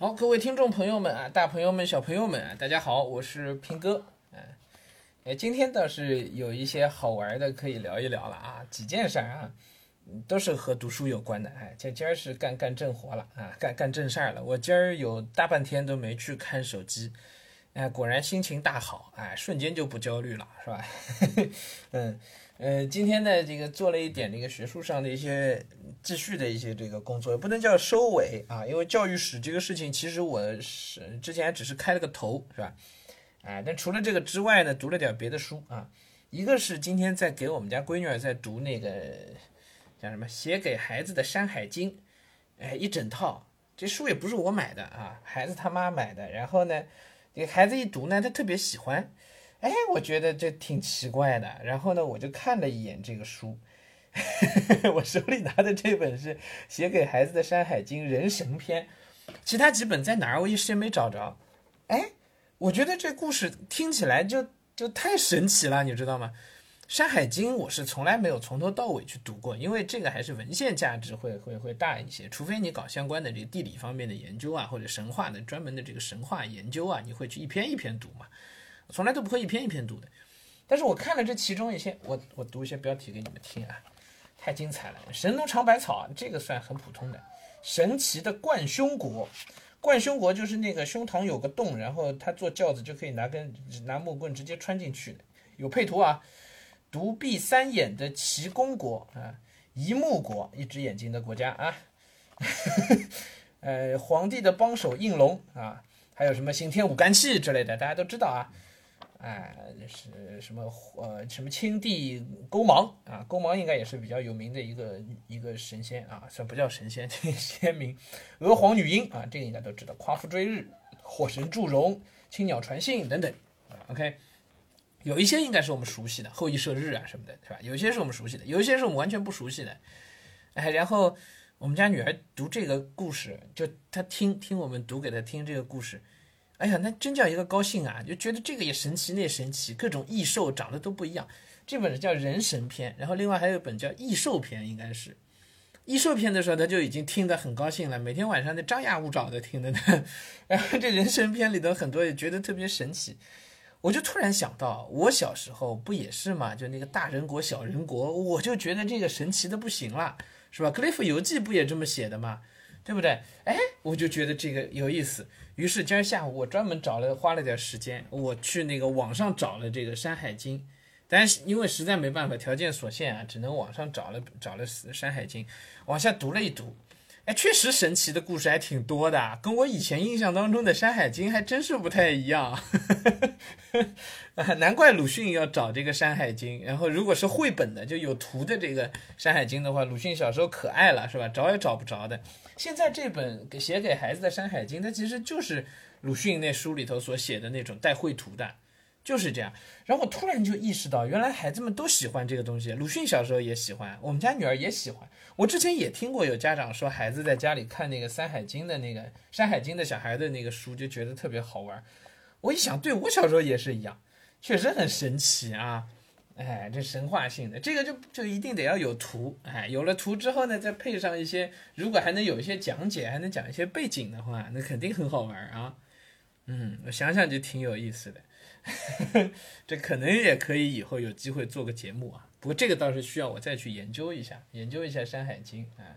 好，各位听众朋友们啊，大朋友们、小朋友们啊，大家好，我是平哥。哎，哎，今天倒是有一些好玩的可以聊一聊了啊，几件事儿啊，都是和读书有关的。哎，这今儿是干干正活了啊，干干正事儿了。我今儿有大半天都没去看手机，哎，果然心情大好，哎，瞬间就不焦虑了，是吧？嗯。呃，今天呢，这个做了一点这个学术上的一些继续的一些这个工作，也不能叫收尾啊，因为教育史这个事情，其实我是之前只是开了个头，是吧？哎，但除了这个之外呢，读了点别的书啊，一个是今天在给我们家闺女儿在读那个叫什么，写给孩子的《山海经》，哎，一整套，这书也不是我买的啊，孩子他妈买的，然后呢，给孩子一读呢，他特别喜欢。哎，我觉得这挺奇怪的。然后呢，我就看了一眼这个书，我手里拿的这本是写给孩子的《山海经·人神篇》，其他几本在哪儿？我一时间没找着。哎，我觉得这故事听起来就就太神奇了，你知道吗？《山海经》我是从来没有从头到尾去读过，因为这个还是文献价值会会会大一些。除非你搞相关的这个地理方面的研究啊，或者神话的专门的这个神话研究啊，你会去一篇一篇读嘛。从来都不会一篇一篇读的，但是我看了这其中一些，我我读一些标题给你们听啊，太精彩了！神农尝百草，这个算很普通的。神奇的贯胸国，贯胸国就是那个胸膛有个洞，然后他坐轿子就可以拿根拿木棍直接穿进去的。有配图啊，独闭三眼的齐公国啊，一目国，一只眼睛的国家啊，呃，皇帝的帮手应龙啊，还有什么刑天舞干器之类的，大家都知道啊。哎，是什么呃，什么青帝勾芒啊？勾芒应该也是比较有名的一个一个神仙啊，算不叫神仙，仙名。娥皇女英啊，这个应该都知道。夸父追日，火神祝融，青鸟传信等等。OK，有一些应该是我们熟悉的，后羿射日啊什么的，是吧？有一些是我们熟悉的，有一些是我们完全不熟悉的。哎，然后我们家女儿读这个故事，就她听听我们读给她听这个故事。哎呀，那真叫一个高兴啊！就觉得这个也神奇，那神奇，各种异兽长得都不一样。这本叫《人神篇》，然后另外还有一本叫《异兽篇》，应该是《异兽篇》的时候，他就已经听得很高兴了，每天晚上就张牙舞爪的听的呢。然后这《人神篇》里头很多也觉得特别神奇，我就突然想到，我小时候不也是嘛？就那个大人国、小人国，我就觉得这个神奇的不行了，是吧？《格雷夫游记》不也这么写的吗？对不对？哎，我就觉得这个有意思。于是今儿下午我专门找了，花了点时间，我去那个网上找了这个《山海经》，但是因为实在没办法，条件所限啊，只能网上找了找了《山海经》，往下读了一读。哎，确实神奇的故事还挺多的，跟我以前印象当中的《山海经》还真是不太一样。难怪鲁迅要找这个《山海经》，然后如果是绘本的，就有图的这个《山海经》的话，鲁迅小时候可爱了，是吧？找也找不着的。现在这本给写给孩子的《山海经》，它其实就是鲁迅那书里头所写的那种带绘图的。就是这样，然后我突然就意识到，原来孩子们都喜欢这个东西。鲁迅小时候也喜欢，我们家女儿也喜欢。我之前也听过有家长说，孩子在家里看那个《山海经》的那个《山海经》的小孩的那个书，就觉得特别好玩。我一想，对我小时候也是一样，确实很神奇啊！哎，这神话性的，这个就就一定得要有图。哎，有了图之后呢，再配上一些，如果还能有一些讲解，还能讲一些背景的话，那肯定很好玩啊。嗯，我想想就挺有意思的。这可能也可以以后有机会做个节目啊，不过这个倒是需要我再去研究一下，研究一下《山海经》啊，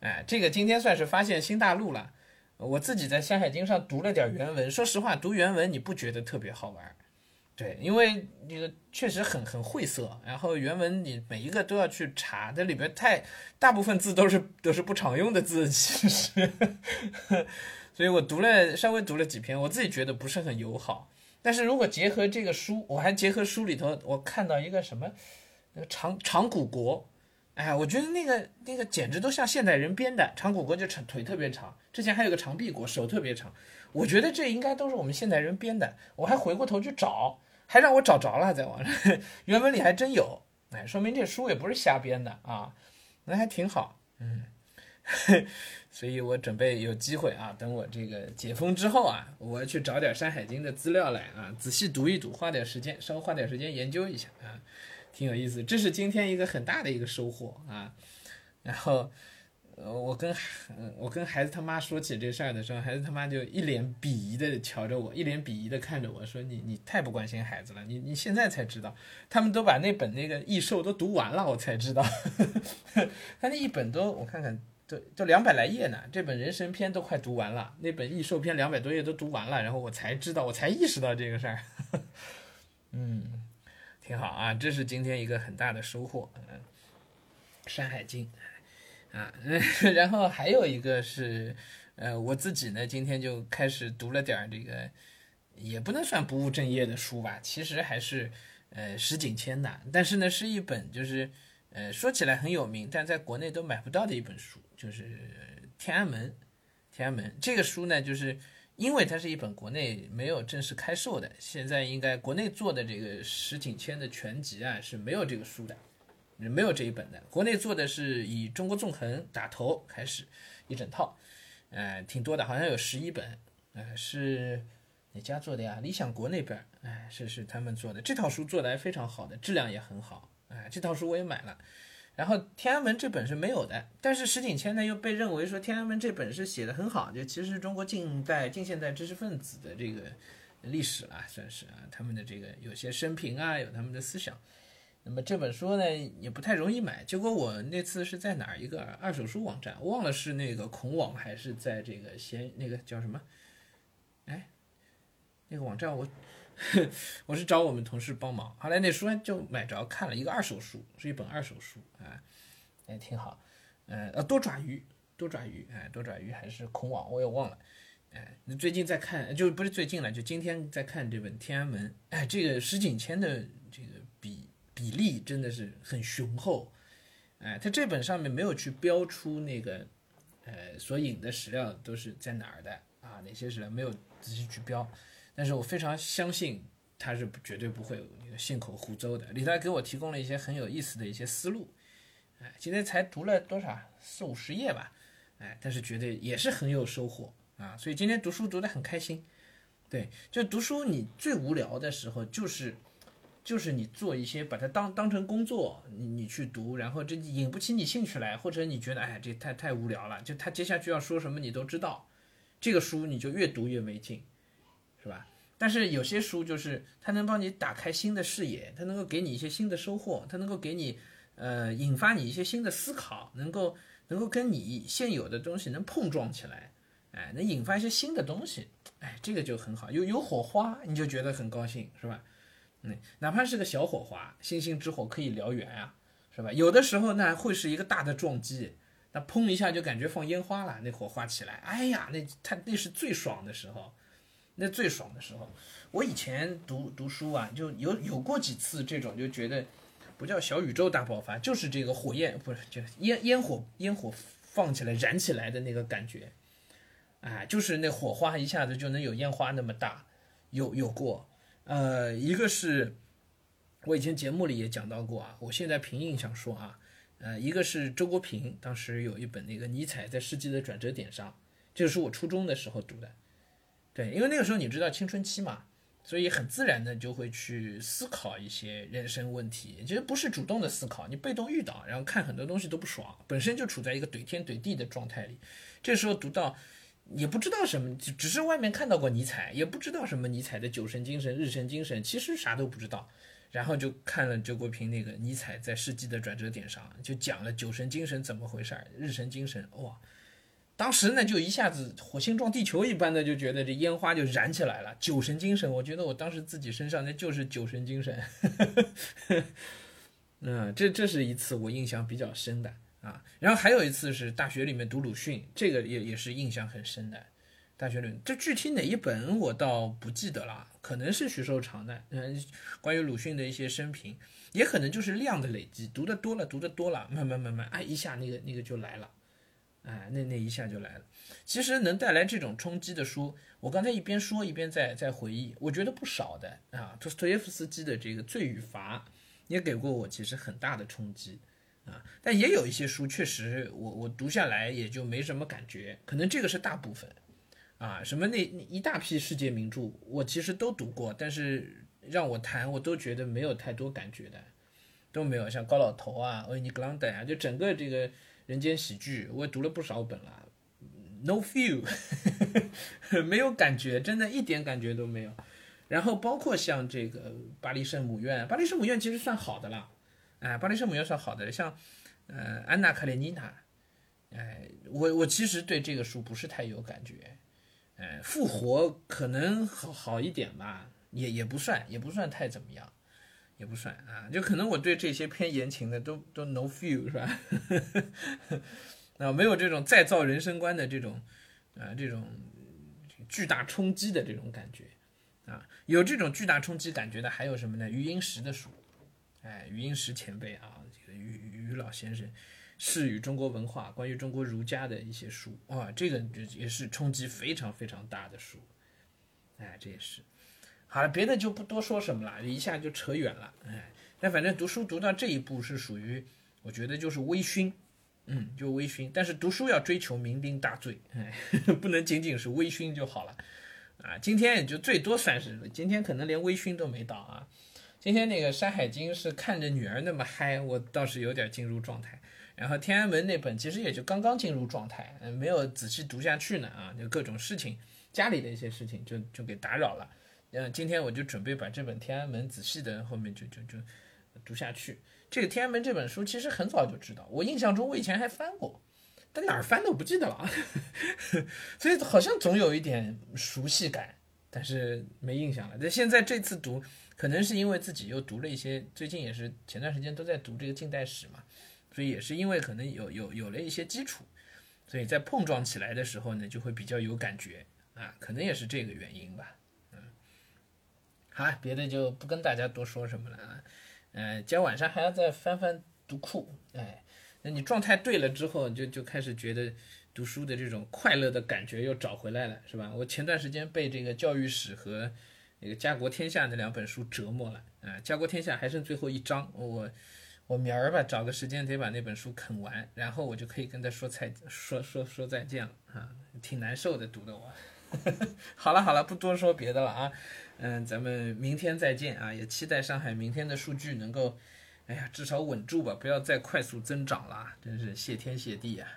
哎，这个今天算是发现新大陆了。我自己在《山海经》上读了点原文，说实话，读原文你不觉得特别好玩？对，因为那个确实很很晦涩，然后原文你每一个都要去查，这里边太大部分字都是都是不常用的字，其实，所以我读了稍微读了几篇，我自己觉得不是很友好。但是如果结合这个书，我还结合书里头，我看到一个什么，那个长长谷国，哎，我觉得那个那个简直都像现代人编的。长谷国就长腿特别长，之前还有个长臂国，手特别长。我觉得这应该都是我们现代人编的。我还回过头去找，还让我找着了，在网上原文里还真有，哎，说明这书也不是瞎编的啊，那还挺好，嗯。所以我准备有机会啊，等我这个解封之后啊，我去找点《山海经》的资料来啊，仔细读一读，花点时间，稍微花点时间研究一下啊，挺有意思。这是今天一个很大的一个收获啊。然后，呃，我跟我跟孩子他妈说起这事儿的时候，孩子他妈就一脸鄙夷的瞧着我，一脸鄙夷的看着我说：“你你太不关心孩子了，你你现在才知道，他们都把那本那个异兽都读完了，我才知道，他那一本都我看看都都两百来页呢，这本人生篇都快读完了，那本异兽篇两百多页都读完了，然后我才知道，我才意识到这个事儿，嗯，挺好啊，这是今天一个很大的收获，嗯，《山海经》。啊，然后还有一个是，呃，我自己呢，今天就开始读了点这个，也不能算不务正业的书吧，其实还是，呃，石景谦的，但是呢，是一本就是，呃，说起来很有名，但在国内都买不到的一本书，就是《天安门》。天安门这个书呢，就是因为它是一本国内没有正式开售的，现在应该国内做的这个石景谦的全集啊是没有这个书的。没有这一本的，国内做的是以中国纵横打头开始，一整套，呃，挺多的，好像有十一本，呃，是哪家做的呀？理想国那边，哎，是是他们做的，这套书做的还非常好的，质量也很好，哎，这套书我也买了。然后天安门这本是没有的，但是石景谦呢又被认为说天安门这本是写的很好，就其实中国近代近现代知识分子的这个历史啊，算是啊，他们的这个有些生平啊，有他们的思想。那么这本书呢也不太容易买，结果我那次是在哪一个二手书网站，忘了是那个孔网还是在这个闲那个叫什么？哎，那个网站我 我是找我们同事帮忙，后来那书就买着看了一个二手书，是一本二手书哎，也挺好。呃，多爪鱼，多爪鱼，哎，多爪鱼还是孔网，我也忘了。哎，你最近在看，就不是最近了，就今天在看这本《天安门》，哎，这个石景谦的这个比。比例真的是很雄厚，哎，他这本上面没有去标出那个，呃，所引的史料都是在哪儿的啊？哪些史料没有仔细去标？但是我非常相信他是绝对不会有信口胡诌的。李大给我提供了一些很有意思的一些思路，哎，今天才读了多少四五十页吧，哎，但是绝对也是很有收获啊，所以今天读书读得很开心。对，就读书你最无聊的时候就是。就是你做一些把它当当成工作，你你去读，然后这引不起你兴趣来，或者你觉得哎这太太无聊了，就他接下去要说什么你都知道，这个书你就越读越没劲，是吧？但是有些书就是它能帮你打开新的视野，它能够给你一些新的收获，它能够给你呃引发你一些新的思考，能够能够跟你现有的东西能碰撞起来，哎，能引发一些新的东西，哎，这个就很好，有有火花你就觉得很高兴，是吧？嗯，哪怕是个小火花，星星之火可以燎原啊，是吧？有的时候呢，会是一个大的撞击，那砰一下就感觉放烟花了，那火花起来，哎呀，那他那是最爽的时候，那最爽的时候。我以前读读书啊，就有有过几次这种，就觉得不叫小宇宙大爆发，就是这个火焰不是就烟烟火烟火放起来燃起来的那个感觉，哎，就是那火花一下子就能有烟花那么大，有有过。呃，一个是我以前节目里也讲到过啊，我现在凭印象说啊，呃，一个是周国平当时有一本那个尼采在世纪的转折点上，这个是我初中的时候读的，对，因为那个时候你知道青春期嘛，所以很自然的就会去思考一些人生问题，其实不是主动的思考，你被动遇到，然后看很多东西都不爽，本身就处在一个怼天怼地的状态里，这时候读到。也不知道什么，只只是外面看到过尼采，也不知道什么尼采的酒神精神、日神精神，其实啥都不知道。然后就看了周国平那个尼采在世纪的转折点上，就讲了酒神精神怎么回事儿，日神精神，哇！当时呢就一下子火星撞地球一般的，就觉得这烟花就燃起来了。酒神精神，我觉得我当时自己身上那就是酒神精神。嗯，这这是一次我印象比较深的。啊，然后还有一次是大学里面读鲁迅，这个也也是印象很深的。大学里，这具体哪一本我倒不记得了，可能是徐寿长的，嗯，关于鲁迅的一些生平，也可能就是量的累积，读的多了，读的多了，慢慢慢慢，哎，一下那个那个就来了，哎，那那一下就来了。其实能带来这种冲击的书，我刚才一边说一边在在回忆，我觉得不少的啊。托斯托耶夫斯基的这个《罪与罚》也给过我其实很大的冲击。啊，但也有一些书确实，我我读下来也就没什么感觉，可能这个是大部分，啊，什么那一大批世界名著，我其实都读过，但是让我谈，我都觉得没有太多感觉的，都没有，像高老头啊、欧尼格朗德啊，就整个这个人间喜剧》，我也读了不少本了，no feel，没有感觉，真的一点感觉都没有。然后包括像这个《巴黎圣母院》，《巴黎圣母院》其实算好的了，哎，《巴黎圣母院》算好的，像呃《安娜·卡列尼娜》，哎，我我其实对这个书不是太有感觉，哎，《复活》可能好好一点吧，也也不算，也不算太怎么样。也不算啊，就可能我对这些偏言情的都都 no feel 是吧？啊，没有这种再造人生观的这种啊这种巨大冲击的这种感觉啊，有这种巨大冲击感觉的还有什么呢？余英时的书，哎，余英时前辈啊，这个余余老先生，是与中国文化关于中国儒家的一些书啊，这个也是冲击非常非常大的书，哎，这也是。好了，别的就不多说什么了，一下就扯远了。哎，但反正读书读到这一步是属于，我觉得就是微醺，嗯，就微醺。但是读书要追求酩酊大醉，哎，不能仅仅是微醺就好了。啊，今天也就最多算是，今天可能连微醺都没到啊。今天那个《山海经》是看着女儿那么嗨，我倒是有点进入状态。然后《天安门》那本其实也就刚刚进入状态，嗯，没有仔细读下去呢啊，就各种事情，家里的一些事情就就给打扰了。嗯，今天我就准备把这本《天安门》仔细的后面就就就读下去。这个《天安门》这本书其实很早就知道，我印象中我以前还翻过，但哪儿翻的我不记得了，所以好像总有一点熟悉感，但是没印象了。但现在这次读，可能是因为自己又读了一些，最近也是前段时间都在读这个近代史嘛，所以也是因为可能有有有了一些基础，所以在碰撞起来的时候呢，就会比较有感觉啊，可能也是这个原因吧。好，别的就不跟大家多说什么了啊。呃，今天晚上还要再翻翻读库，哎，那你状态对了之后，就就开始觉得读书的这种快乐的感觉又找回来了，是吧？我前段时间被这个教育史和那个家国天下那两本书折磨了，啊，家国天下还剩最后一章，我我明儿吧找个时间得把那本书啃完，然后我就可以跟他说再说说说再见了啊，挺难受的读的我。好了好了，不多说别的了啊。嗯，咱们明天再见啊！也期待上海明天的数据能够，哎呀，至少稳住吧，不要再快速增长了，真是谢天谢地啊！